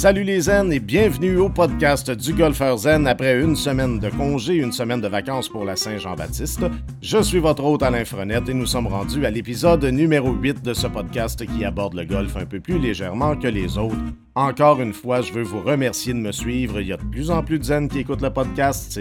Salut les zen et bienvenue au podcast du Golfeur Zen après une semaine de congé, une semaine de vacances pour la Saint-Jean-Baptiste. Je suis votre hôte Alain Frenette et nous sommes rendus à l'épisode numéro 8 de ce podcast qui aborde le golf un peu plus légèrement que les autres. Encore une fois, je veux vous remercier de me suivre. Il y a de plus en plus de zen qui écoutent le podcast.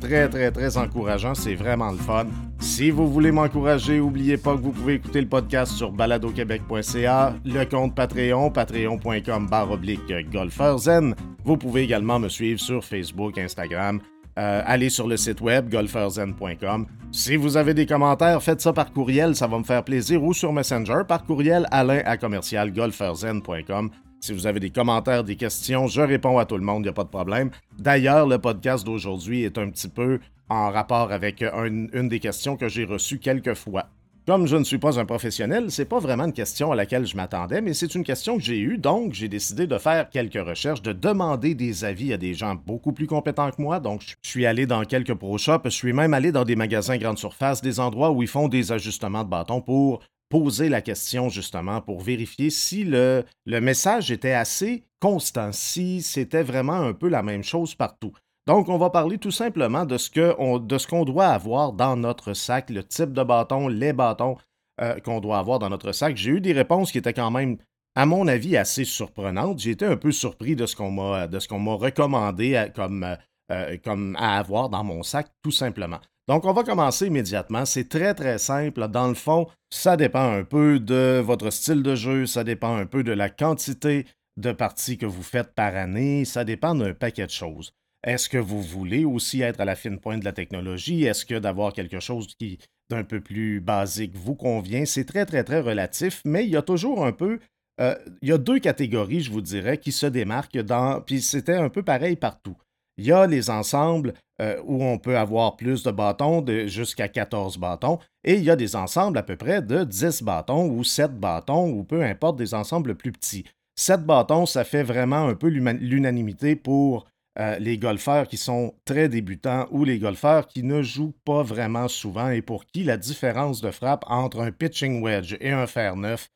Très, très, très encourageant. C'est vraiment le fun. Si vous voulez m'encourager, n'oubliez pas que vous pouvez écouter le podcast sur baladoquebec.ca, le compte Patreon, patreon.com barre oblique golfeurzen. Vous pouvez également me suivre sur Facebook, Instagram. Euh, allez sur le site web golfeurzen.com. Si vous avez des commentaires, faites ça par courriel, ça va me faire plaisir, ou sur Messenger par courriel alain à commercial golfeurzen.com. Si vous avez des commentaires, des questions, je réponds à tout le monde, il n'y a pas de problème. D'ailleurs, le podcast d'aujourd'hui est un petit peu en rapport avec une des questions que j'ai reçues quelques fois. Comme je ne suis pas un professionnel, c'est pas vraiment une question à laquelle je m'attendais, mais c'est une question que j'ai eue, donc j'ai décidé de faire quelques recherches, de demander des avis à des gens beaucoup plus compétents que moi. Donc, je suis allé dans quelques pro shops, je suis même allé dans des magasins grande surface, des endroits où ils font des ajustements de bâton pour poser la question justement pour vérifier si le, le message était assez constant, si c'était vraiment un peu la même chose partout. Donc, on va parler tout simplement de ce qu'on doit avoir dans notre sac, le type de bâton, les bâtons euh, qu'on doit avoir dans notre sac. J'ai eu des réponses qui étaient quand même, à mon avis, assez surprenantes. J'ai été un peu surpris de ce qu'on m'a recommandé comme, euh, comme à avoir dans mon sac, tout simplement. Donc, on va commencer immédiatement. C'est très, très simple. Dans le fond, ça dépend un peu de votre style de jeu, ça dépend un peu de la quantité de parties que vous faites par année, ça dépend d'un paquet de choses. Est-ce que vous voulez aussi être à la fine pointe de la technologie? Est-ce que d'avoir quelque chose qui d'un peu plus basique vous convient? C'est très, très, très relatif, mais il y a toujours un peu. Euh, il y a deux catégories, je vous dirais, qui se démarquent dans. Puis c'était un peu pareil partout. Il y a les ensembles euh, où on peut avoir plus de bâtons, de jusqu'à 14 bâtons, et il y a des ensembles à peu près de 10 bâtons ou 7 bâtons, ou peu importe, des ensembles plus petits. 7 bâtons, ça fait vraiment un peu l'unanimité pour euh, les golfeurs qui sont très débutants ou les golfeurs qui ne jouent pas vraiment souvent et pour qui la différence de frappe entre un pitching wedge et un fer neuf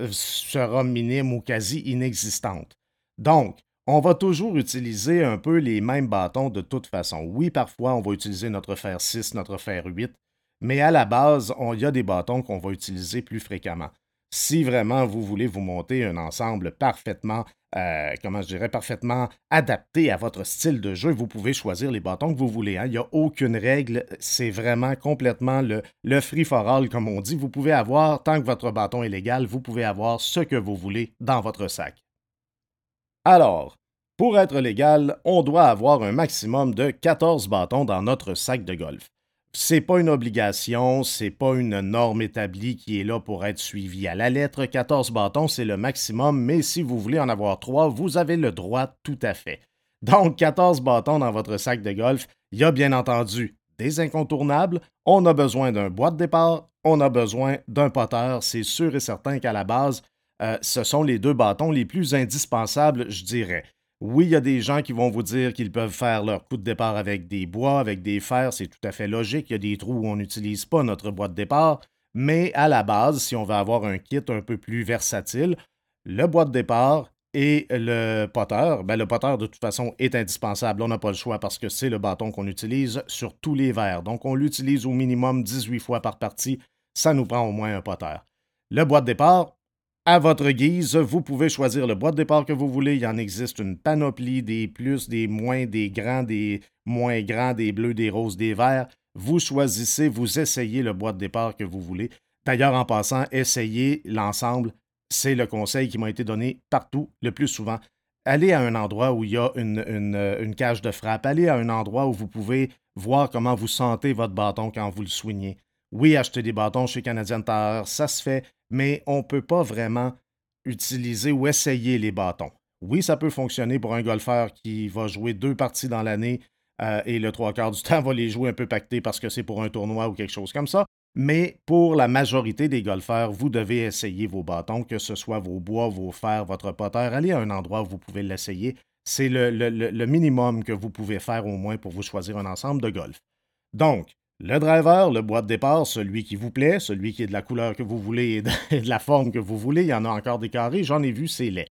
euh, sera minime ou quasi inexistante. Donc, on va toujours utiliser un peu les mêmes bâtons de toute façon. Oui, parfois, on va utiliser notre fer 6, notre fer 8, mais à la base, il y a des bâtons qu'on va utiliser plus fréquemment. Si vraiment vous voulez vous monter un ensemble parfaitement, euh, comment je dirais, parfaitement adapté à votre style de jeu, vous pouvez choisir les bâtons que vous voulez. Hein. Il n'y a aucune règle. C'est vraiment complètement le, le free for all, comme on dit. Vous pouvez avoir, tant que votre bâton est légal, vous pouvez avoir ce que vous voulez dans votre sac. Alors, pour être légal, on doit avoir un maximum de 14 bâtons dans notre sac de golf. C'est pas une obligation, c'est pas une norme établie qui est là pour être suivie à la lettre. 14 bâtons, c'est le maximum, mais si vous voulez en avoir 3, vous avez le droit tout à fait. Donc, 14 bâtons dans votre sac de golf, il y a bien entendu des incontournables, on a besoin d'un bois de départ, on a besoin d'un poteur, c'est sûr et certain qu'à la base, euh, ce sont les deux bâtons les plus indispensables, je dirais. Oui, il y a des gens qui vont vous dire qu'ils peuvent faire leur coup de départ avec des bois, avec des fers, c'est tout à fait logique. Il y a des trous où on n'utilise pas notre bois de départ, mais à la base, si on veut avoir un kit un peu plus versatile, le bois de départ et le poteur, ben le poteur de toute façon est indispensable. On n'a pas le choix parce que c'est le bâton qu'on utilise sur tous les verres. Donc on l'utilise au minimum 18 fois par partie. Ça nous prend au moins un poteur. Le bois de départ, à votre guise. Vous pouvez choisir le bois de départ que vous voulez. Il en existe une panoplie, des plus, des moins, des grands, des moins grands, des bleus, des roses, des verts. Vous choisissez, vous essayez le bois de départ que vous voulez. D'ailleurs, en passant, essayez l'ensemble. C'est le conseil qui m'a été donné partout, le plus souvent. Allez à un endroit où il y a une, une, cage de frappe. Allez à un endroit où vous pouvez voir comment vous sentez votre bâton quand vous le soignez. Oui, acheter des bâtons chez Canadian Tire, ça se fait, mais on ne peut pas vraiment utiliser ou essayer les bâtons. Oui, ça peut fonctionner pour un golfeur qui va jouer deux parties dans l'année euh, et le trois quarts du temps va les jouer un peu pacté parce que c'est pour un tournoi ou quelque chose comme ça. Mais pour la majorité des golfeurs, vous devez essayer vos bâtons, que ce soit vos bois, vos fers, votre potter. Allez à un endroit où vous pouvez l'essayer. C'est le minimum que vous pouvez faire au moins pour vous choisir un ensemble de golf. Donc, le driver, le bois de départ, celui qui vous plaît, celui qui est de la couleur que vous voulez et de, la forme que vous voulez, il y en a encore des carrés, j'en ai vu, c'est laid.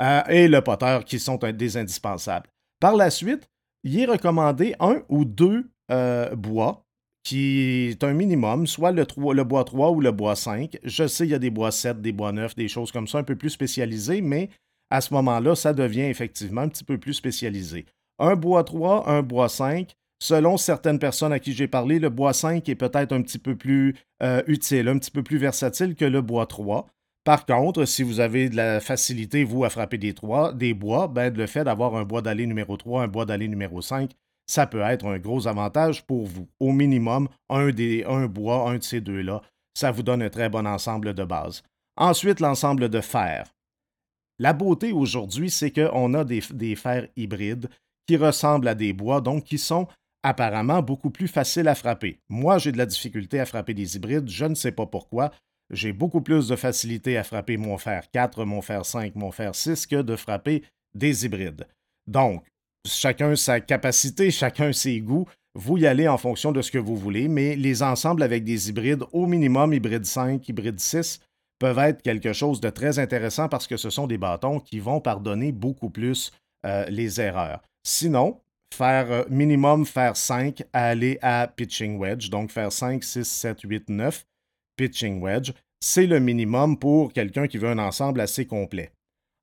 euh, et le poteur qui sont des indispensables. Par la suite, il est recommandé un ou deux euh, bois qui est un minimum, soit le, le, bois 3 ou le bois 5. Je sais, il y a des bois 7, des bois 9, des choses comme ça un peu plus spécialisées, mais à ce moment-là, ça devient effectivement un petit peu plus spécialisé. Un bois 3, un bois 5, selon certaines personnes à qui j'ai parlé, le bois 5 est peut-être un petit peu plus euh, utile, un petit peu plus versatile que le bois 3. Par contre, si vous avez de la facilité, vous, à frapper des, des bois, ben, le fait d'avoir un bois d'allée numéro 3, un bois d'allée numéro 5, ça peut être un gros avantage pour vous. Au minimum, un, des, un bois, un de ces deux-là, ça vous donne un très bon ensemble de base. Ensuite, l'ensemble de fer. La beauté aujourd'hui, c'est qu'on a des, des fers hybrides qui ressemblent à des bois, donc qui sont apparemment beaucoup plus facile à frapper. Moi, j'ai de la difficulté à frapper des hybrides, je ne sais pas pourquoi. J'ai beaucoup plus de facilité à frapper mon fer 4, mon fer 5, mon fer 6 que de frapper des hybrides. Donc, chacun sa capacité, chacun ses goûts. Vous y allez en fonction de ce que vous voulez, mais les ensembles avec des hybrides, au minimum hybride 5, hybride 6, peuvent être quelque chose de très intéressant parce que ce sont des bâtons qui vont pardonner beaucoup plus euh, les erreurs. Sinon, faire euh, minimum faire 5 à aller à pitching wedge. Donc faire 5, 6, 7, 8, 9 pitching wedge. C'est le minimum pour quelqu'un qui veut un ensemble assez complet.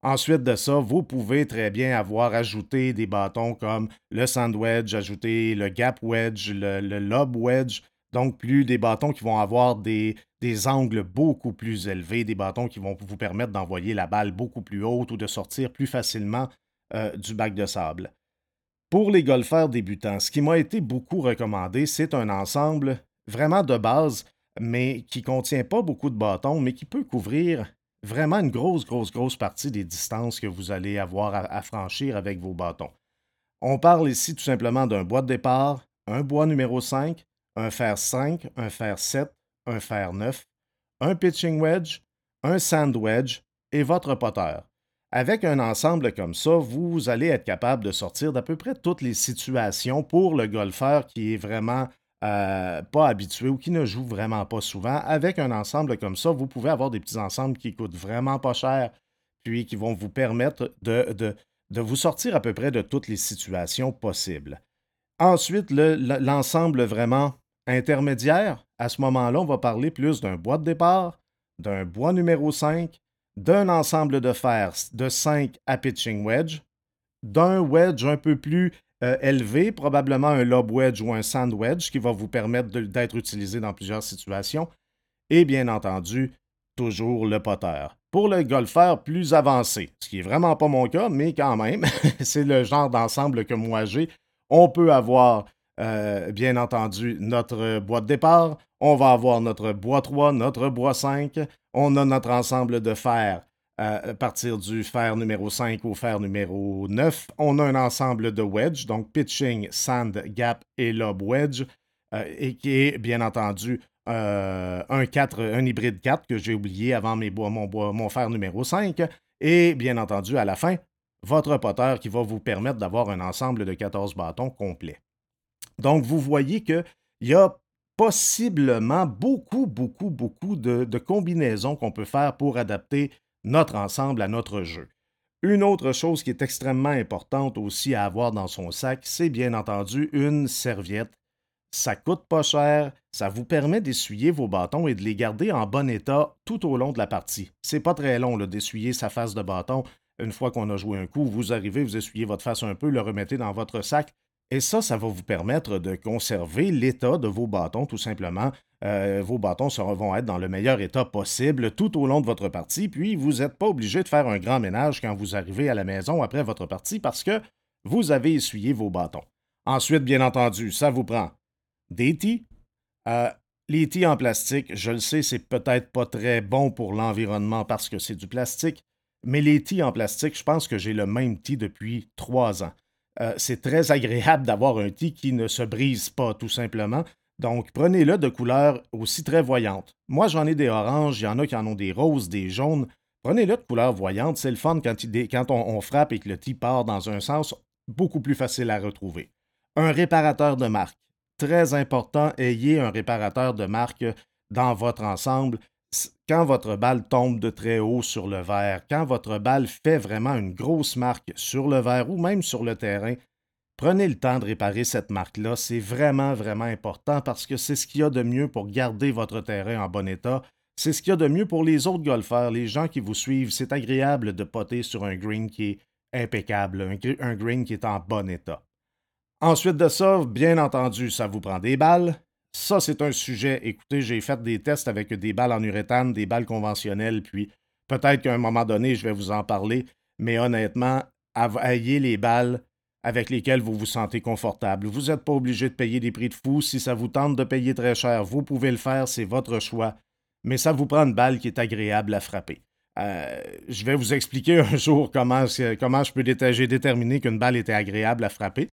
Ensuite de ça, vous pouvez très bien avoir ajouté des bâtons comme le sand wedge, ajouter le gap wedge, le, lob wedge. Donc, plus des bâtons qui vont avoir des, des angles beaucoup plus élevés, des bâtons qui vont vous permettre d'envoyer la balle beaucoup plus haute ou de sortir plus facilement euh, du bac de sable. Pour les golfeurs débutants, ce qui m'a été beaucoup recommandé, c'est un ensemble vraiment de base, mais qui ne contient pas beaucoup de bâtons, mais qui peut couvrir vraiment une grosse, grosse, grosse partie des distances que vous allez avoir à, franchir avec vos bâtons. On parle ici tout simplement d'un bois de départ, un bois numéro 5, un fer 5, un fer 7, un fer 9, un pitching wedge, un sand wedge et votre poteur. Avec un ensemble comme ça, vous allez être capable de sortir d'à peu près toutes les situations pour le golfeur qui est vraiment euh, pas habitué ou qui ne joue vraiment pas souvent. Avec un ensemble comme ça, vous pouvez avoir des petits ensembles qui coûtent vraiment pas cher, puis qui vont vous permettre de, de, vous sortir à peu près de toutes les situations possibles. Ensuite, l'ensemble vraiment intermédiaire, à ce moment-là, on va parler plus d'un bois de départ, d'un bois numéro 5, d'un ensemble de fer de 5 à pitching wedge, d'un wedge un peu plus euh, élevé, probablement un lob wedge ou un sand wedge qui va vous permettre d'être utilisé dans plusieurs situations, et bien entendu, toujours le potter. Pour le golfeur plus avancé, ce qui n'est vraiment pas mon cas, mais quand même, c'est le genre d'ensemble que moi j'ai. On peut avoir, euh, bien entendu, notre boîte de départ, on va avoir notre bois 3, notre bois 5, on a notre ensemble de fer euh, à partir du fer numéro 5 au fer numéro 9. On a un ensemble de wedge, donc pitching, sand, gap et lob wedge, euh, et qui est bien entendu un, 4, un hybride 4 que j'ai oublié avant mes bois, mon, bois, mon fer numéro 5. Et bien entendu, à la fin, votre poteur qui va vous permettre d'avoir un ensemble de 14 bâtons complet. Donc, vous voyez qu'il y a possiblement beaucoup, beaucoup, beaucoup de, combinaisons qu'on peut faire pour adapter notre ensemble à notre jeu. Une autre chose qui est extrêmement importante aussi à avoir dans son sac, c'est bien entendu une serviette. Ça coûte pas cher, ça vous permet d'essuyer vos bâtons et de les garder en bon état tout au long de la partie. C'est pas très long d'essuyer sa face de bâton. Une fois qu'on a joué un coup, vous arrivez, vous essuyez votre face un peu, le remettez dans votre sac et ça, ça va vous permettre de conserver l'état de vos bâtons, tout simplement. Euh, vos bâtons vont être dans le meilleur état possible tout au long de votre partie, puis vous n'êtes pas obligé de faire un grand ménage quand vous arrivez à la maison après votre partie parce que vous avez essuyé vos bâtons. Ensuite, bien entendu, ça vous prend des tis. Euh, les tis en plastique, je le sais, c'est peut-être pas très bon pour l'environnement parce que c'est du plastique, mais les tis en plastique, je pense que j'ai le même tis depuis trois ans. Euh, c'est très agréable d'avoir un tee qui ne se brise pas, tout simplement. Donc, prenez-le de couleur aussi très voyante. Moi, j'en ai des oranges, il y en a qui en ont des roses, des jaunes. Prenez-le de couleur voyante, c'est le fun quand, quand on, frappe et que le tee part dans un sens beaucoup plus facile à retrouver. Un réparateur de marque. Très important, ayez un réparateur de marque dans votre ensemble. Quand votre balle tombe de très haut sur le verre, quand votre balle fait vraiment une grosse marque sur le verre ou même sur le terrain, prenez le temps de réparer cette marque-là. C'est vraiment, vraiment important parce que c'est ce qu'il y a de mieux pour garder votre terrain en bon état. C'est ce qu'il y a de mieux pour les autres golfeurs, les gens qui vous suivent. C'est agréable de poter sur un green qui est impeccable, un, green qui est en bon état. Ensuite de ça, bien entendu, ça vous prend des balles. Ça, c'est un sujet. Écoutez, j'ai fait des tests avec des balles en uréthane, des balles conventionnelles, puis peut-être qu'à un moment donné, je vais vous en parler, mais honnêtement, ayez les balles avec lesquelles vous vous sentez confortable. Vous n'êtes pas obligé de payer des prix de fou. Si ça vous tente de payer très cher, vous pouvez le faire, c'est votre choix. Mais ça vous prend une balle qui est agréable à frapper. Euh, je vais vous expliquer un jour comment, comment je peux déterminer qu'une balle était agréable à frapper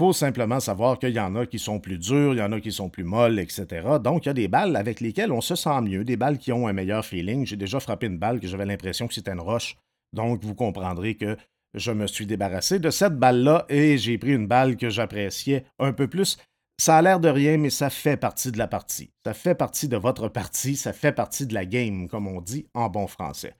faut simplement savoir qu'il y en a qui sont plus durs, il y en a qui sont plus molles, etc. Donc, il y a des balles avec lesquelles on se sent mieux, des balles qui ont un meilleur feeling. J'ai déjà frappé une balle que j'avais l'impression que c'était une roche. Donc, vous comprendrez que je me suis débarrassé de cette balle-là et j'ai pris une balle que j'appréciais un peu plus. Ça a l'air de rien, mais ça fait partie de la partie. Ça fait partie de votre partie, ça fait partie de la game, comme on dit en bon français.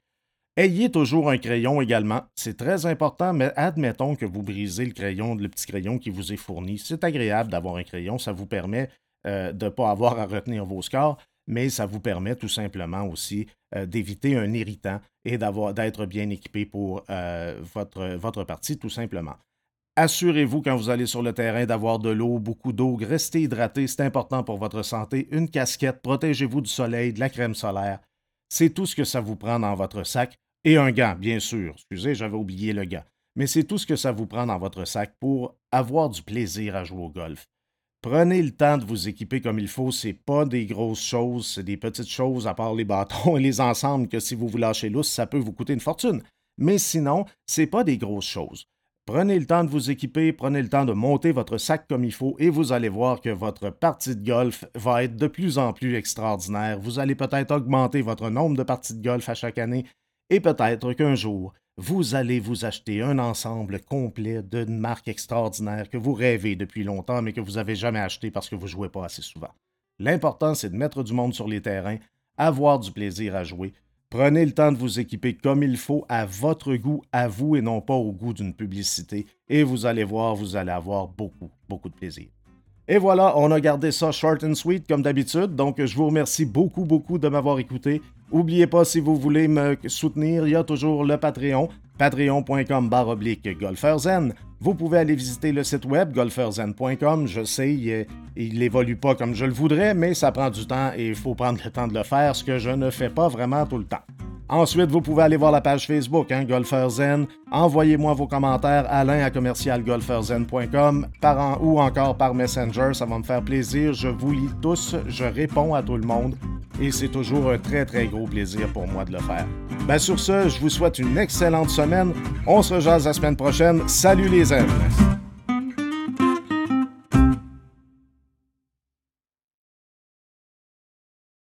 Ayez toujours un crayon également. C'est très important, mais admettons que vous brisez le crayon, le petit crayon qui vous est fourni. C'est agréable d'avoir un crayon. Ça vous permet euh, de ne pas avoir à retenir vos scores, mais ça vous permet tout simplement aussi euh, d'éviter un irritant et d'être bien équipé pour euh, votre, votre partie, tout simplement. Assurez-vous quand vous allez sur le terrain d'avoir de l'eau, beaucoup d'eau. Restez hydraté, c'est important pour votre santé. Une casquette, protégez-vous du soleil, de la crème solaire. C'est tout ce que ça vous prend dans votre sac. Et un gant, bien sûr. Excusez, j'avais oublié le gant. Mais c'est tout ce que ça vous prend dans votre sac pour avoir du plaisir à jouer au golf. Prenez le temps de vous équiper comme il faut. C'est pas des grosses choses, c'est des petites choses à part les bâtons et les ensembles que si vous vous lâchez lousse, ça peut vous coûter une fortune. Mais sinon, c'est pas des grosses choses. Prenez le temps de vous équiper, prenez le temps de monter votre sac comme il faut et vous allez voir que votre partie de golf va être de plus en plus extraordinaire. Vous allez peut-être augmenter votre nombre de parties de golf à chaque année et peut-être qu'un jour, vous allez vous acheter un ensemble complet d'une marque extraordinaire que vous rêvez depuis longtemps, mais que vous n'avez jamais acheté parce que vous ne jouez pas assez souvent. L'important, c'est de mettre du monde sur les terrains, avoir du plaisir à jouer. Prenez le temps de vous équiper comme il faut, à votre goût, à vous et non pas au goût d'une publicité, et vous allez voir, vous allez avoir beaucoup, beaucoup de plaisir. Et voilà, on a gardé ça short and sweet comme d'habitude. Donc, je vous remercie beaucoup, beaucoup de m'avoir écouté. N'oubliez pas, si vous voulez me soutenir, il y a toujours le Patreon, patreon.com barre oblique golferzen. Vous pouvez aller visiter le site web golferzen.com. Je sais, il n'évolue pas comme je le voudrais, mais ça prend du temps et il faut prendre le temps de le faire, ce que je ne fais pas vraiment tout le temps. Ensuite, vous pouvez aller voir la page Facebook, hein, Golfer Zen. Envoyez-moi vos commentaires, alain à commercialgolferzen.com par ou encore par Messenger. Ça va me faire plaisir. Je vous lis tous, je réponds à tout le monde et c'est toujours un très très gros plaisir pour moi de le faire. Ben, sur ce, je vous souhaite une excellente semaine. On se rejase la semaine prochaine. Salut les amis!